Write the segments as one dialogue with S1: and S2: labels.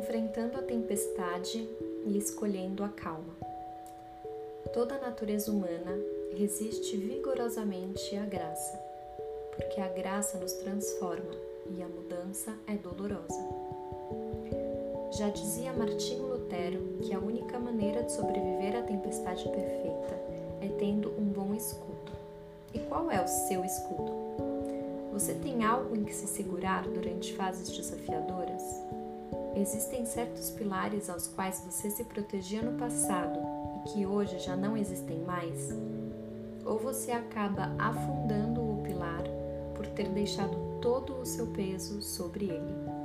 S1: enfrentando a tempestade e escolhendo a calma. Toda a natureza humana resiste vigorosamente à graça, porque a graça nos transforma e a mudança é dolorosa. Já dizia Martinho Lutero que a única maneira de sobreviver à tempestade perfeita é tendo um bom escudo. E qual é o seu escudo? Você tem algo em que se segurar durante fases desafiadoras? Existem certos pilares aos quais você se protegia no passado e que hoje já não existem mais? Ou você acaba afundando o pilar por ter deixado todo o seu peso sobre ele?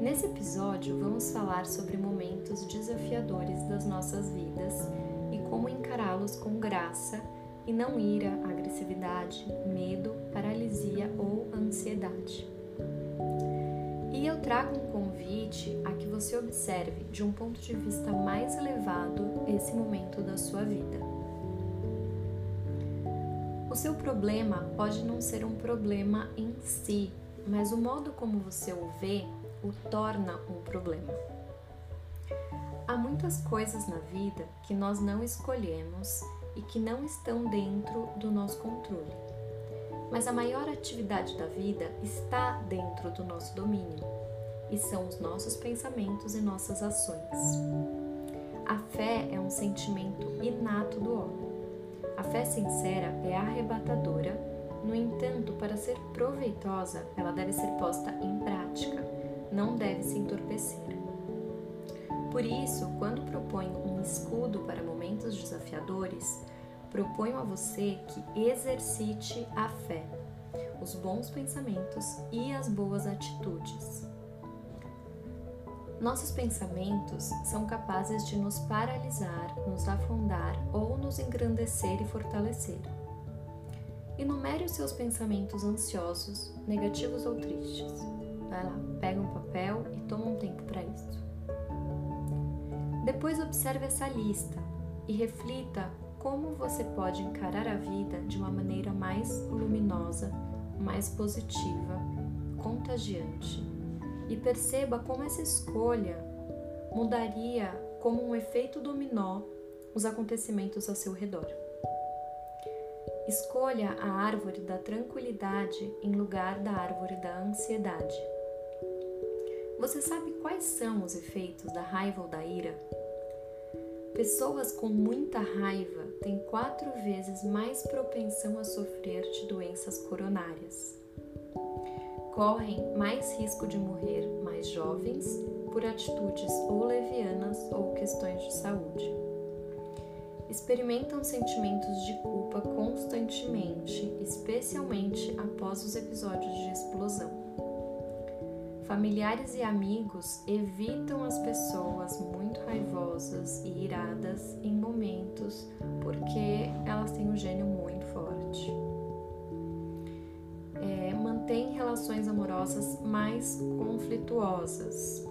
S1: Nesse episódio, vamos falar sobre momentos desafiadores das nossas vidas e como encará-los com graça e não ira, agressividade, medo, paralisia ou ansiedade. E eu trago um convite a que você observe de um ponto de vista mais elevado esse momento da sua vida. O seu problema pode não ser um problema em si, mas o modo como você o vê o torna um problema. Há muitas coisas na vida que nós não escolhemos e que não estão dentro do nosso controle. Mas a maior atividade da vida está dentro do nosso domínio e são os nossos pensamentos e nossas ações. A fé é um sentimento inato do homem. A fé sincera é arrebatadora, no entanto, para ser proveitosa, ela deve ser posta em prática, não deve se entorpecer. Por isso, quando proponho um escudo para momentos desafiadores, proponho a você que exercite a fé, os bons pensamentos e as boas atitudes. Nossos pensamentos são capazes de nos paralisar, nos afundar ou nos engrandecer e fortalecer. Enumere os seus pensamentos ansiosos, negativos ou tristes. Vai lá, pega um papel e toma um tempo para isso. Depois observe essa lista e reflita como você pode encarar a vida de uma maneira mais luminosa, mais positiva, contagiante. E perceba como essa escolha mudaria como um efeito dominó os acontecimentos ao seu redor. Escolha a árvore da tranquilidade em lugar da árvore da ansiedade. Você sabe quais são os efeitos da raiva ou da ira? Pessoas com muita raiva têm quatro vezes mais propensão a sofrer de doenças coronárias. Correm mais risco de morrer mais jovens por atitudes ou levianas ou questões de saúde. Experimentam sentimentos de culpa constantemente, especialmente após os episódios de explosão. Familiares e amigos evitam as pessoas muito raivosas e iradas em momentos porque elas têm um gênio muito forte. É, mantém relações amorosas mais conflituosas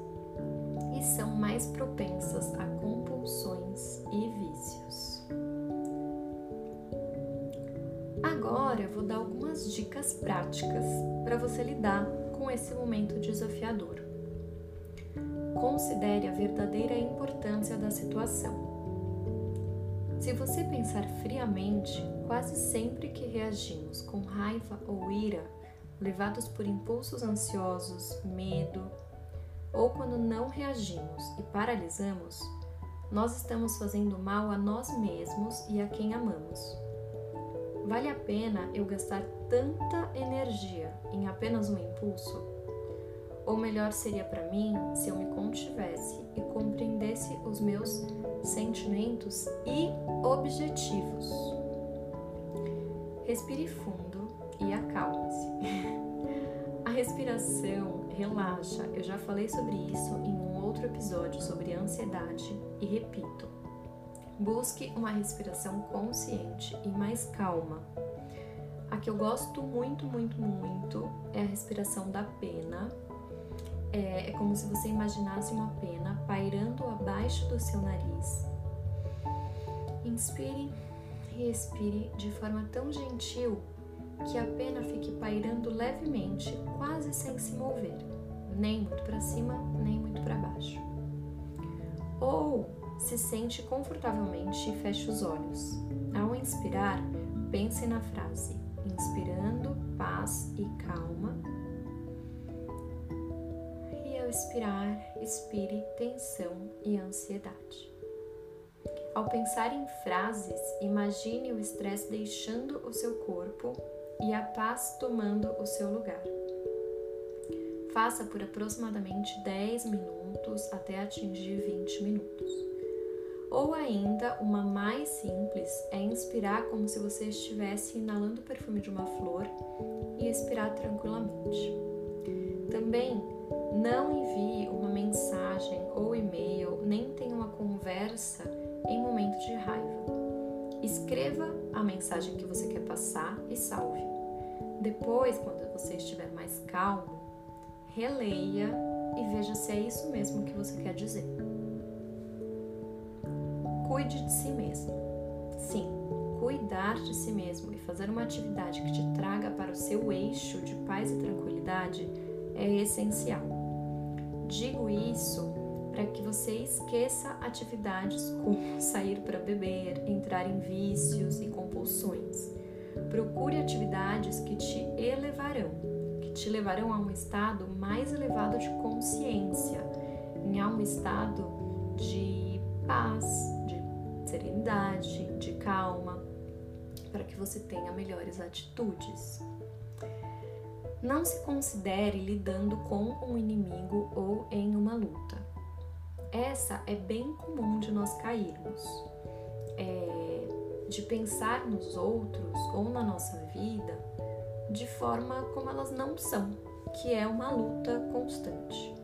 S1: e são mais propensas a compulsões e vícios. Agora eu vou dar algumas dicas práticas para você lidar com esse momento desafiador. Considere a verdadeira importância da situação. Se você pensar friamente, quase sempre que reagimos com raiva ou ira, levados por impulsos ansiosos, medo, ou quando não reagimos e paralisamos, nós estamos fazendo mal a nós mesmos e a quem amamos. Vale a pena eu gastar tanta energia em apenas um impulso? Ou melhor seria para mim se eu me contivesse e compreendesse os meus sentimentos e objetivos? Respire fundo e acalme-se. A respiração relaxa, eu já falei sobre isso em um outro episódio sobre ansiedade e repito Busque uma respiração consciente e mais calma. A que eu gosto muito, muito, muito é a respiração da pena. É, é como se você imaginasse uma pena pairando abaixo do seu nariz. Inspire e expire de forma tão gentil que a pena fique pairando levemente, quase sem se mover. nem muito para cima, nem muito para baixo. Ou se sente confortavelmente e feche os olhos. Ao inspirar, pense na frase: inspirando paz e calma. E ao expirar, expire tensão e ansiedade. Ao pensar em frases, imagine o estresse deixando o seu corpo e a paz tomando o seu lugar. Faça por aproximadamente 10 minutos até atingir 20 minutos. Ou ainda, uma mais simples é inspirar como se você estivesse inalando o perfume de uma flor e expirar tranquilamente. Também não envie uma mensagem ou e-mail, nem tenha uma conversa em momento de raiva. Escreva a mensagem que você quer passar e salve. Depois, quando você estiver mais calmo, releia e veja se é isso mesmo que você quer dizer. Cuide de si mesmo. Sim, cuidar de si mesmo e fazer uma atividade que te traga para o seu eixo de paz e tranquilidade é essencial. Digo isso para que você esqueça atividades como sair para beber, entrar em vícios e compulsões. Procure atividades que te elevarão, que te levarão a um estado mais elevado de consciência, a um estado de paz, serenidade, de calma, para que você tenha melhores atitudes. Não se considere lidando com um inimigo ou em uma luta. Essa é bem comum de nós cairmos. É, de pensar nos outros ou na nossa vida de forma como elas não são, que é uma luta constante.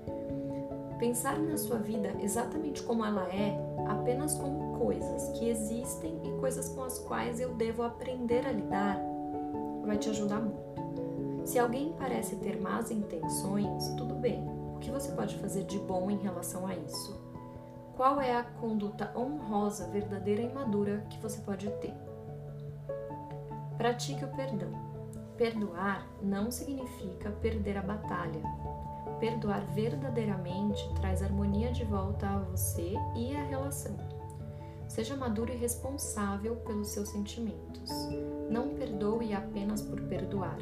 S1: Pensar na sua vida exatamente como ela é, apenas como coisas que existem e coisas com as quais eu devo aprender a lidar, vai te ajudar muito. Se alguém parece ter más intenções, tudo bem. O que você pode fazer de bom em relação a isso? Qual é a conduta honrosa, verdadeira e madura que você pode ter? Pratique o perdão. Perdoar não significa perder a batalha. Perdoar verdadeiramente traz harmonia de volta a você e à relação. Seja maduro e responsável pelos seus sentimentos. Não perdoe apenas por perdoar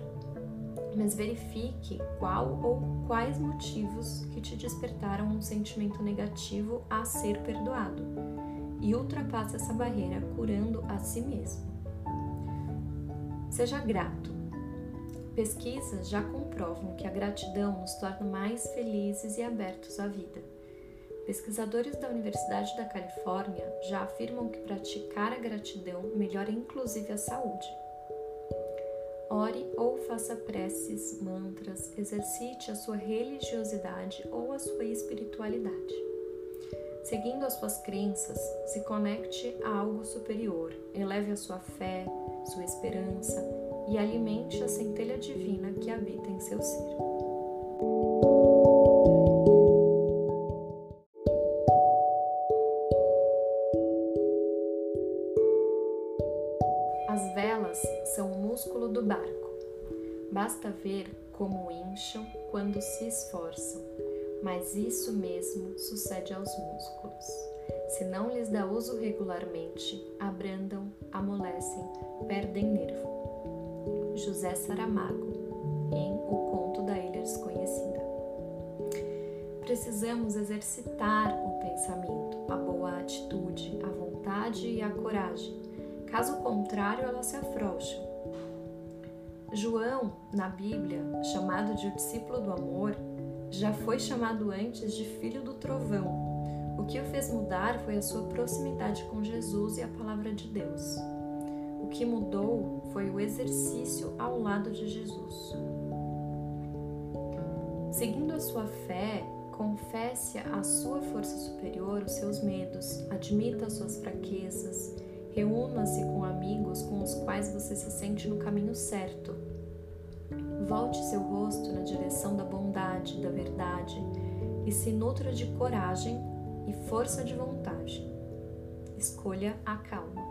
S1: mas verifique qual ou quais motivos que te despertaram um sentimento negativo a ser perdoado e ultrapasse essa barreira curando a si mesmo. Seja grato. Pesquisas já comprovam que a gratidão nos torna mais felizes e abertos à vida. Pesquisadores da Universidade da Califórnia já afirmam que praticar a gratidão melhora inclusive a saúde. Ore ou faça preces, mantras, exercite a sua religiosidade ou a sua espiritualidade. Seguindo as suas crenças, se conecte a algo superior, eleve a sua fé, sua esperança e alimente a centelha divina que habita em seu ser. Basta ver como incham quando se esforçam, mas isso mesmo sucede aos músculos. Se não lhes dá uso regularmente, abrandam, amolecem, perdem nervo. José Saramago, em O Conto da Ilha Desconhecida. Precisamos exercitar o pensamento, a boa atitude, a vontade e a coragem Caso contrário, elas se afrouxam. João, na Bíblia, chamado de o discípulo do amor, já foi chamado antes de filho do trovão. O que o fez mudar foi a sua proximidade com Jesus e a palavra de Deus. O que mudou foi o exercício ao lado de Jesus. Seguindo a sua fé, confesse à sua força superior os seus medos, admita as suas fraquezas, Reúna-se com amigos com os quais você se sente no caminho certo. Volte seu rosto na direção da bondade, da verdade e se nutra de coragem e força de vontade. Escolha a calma.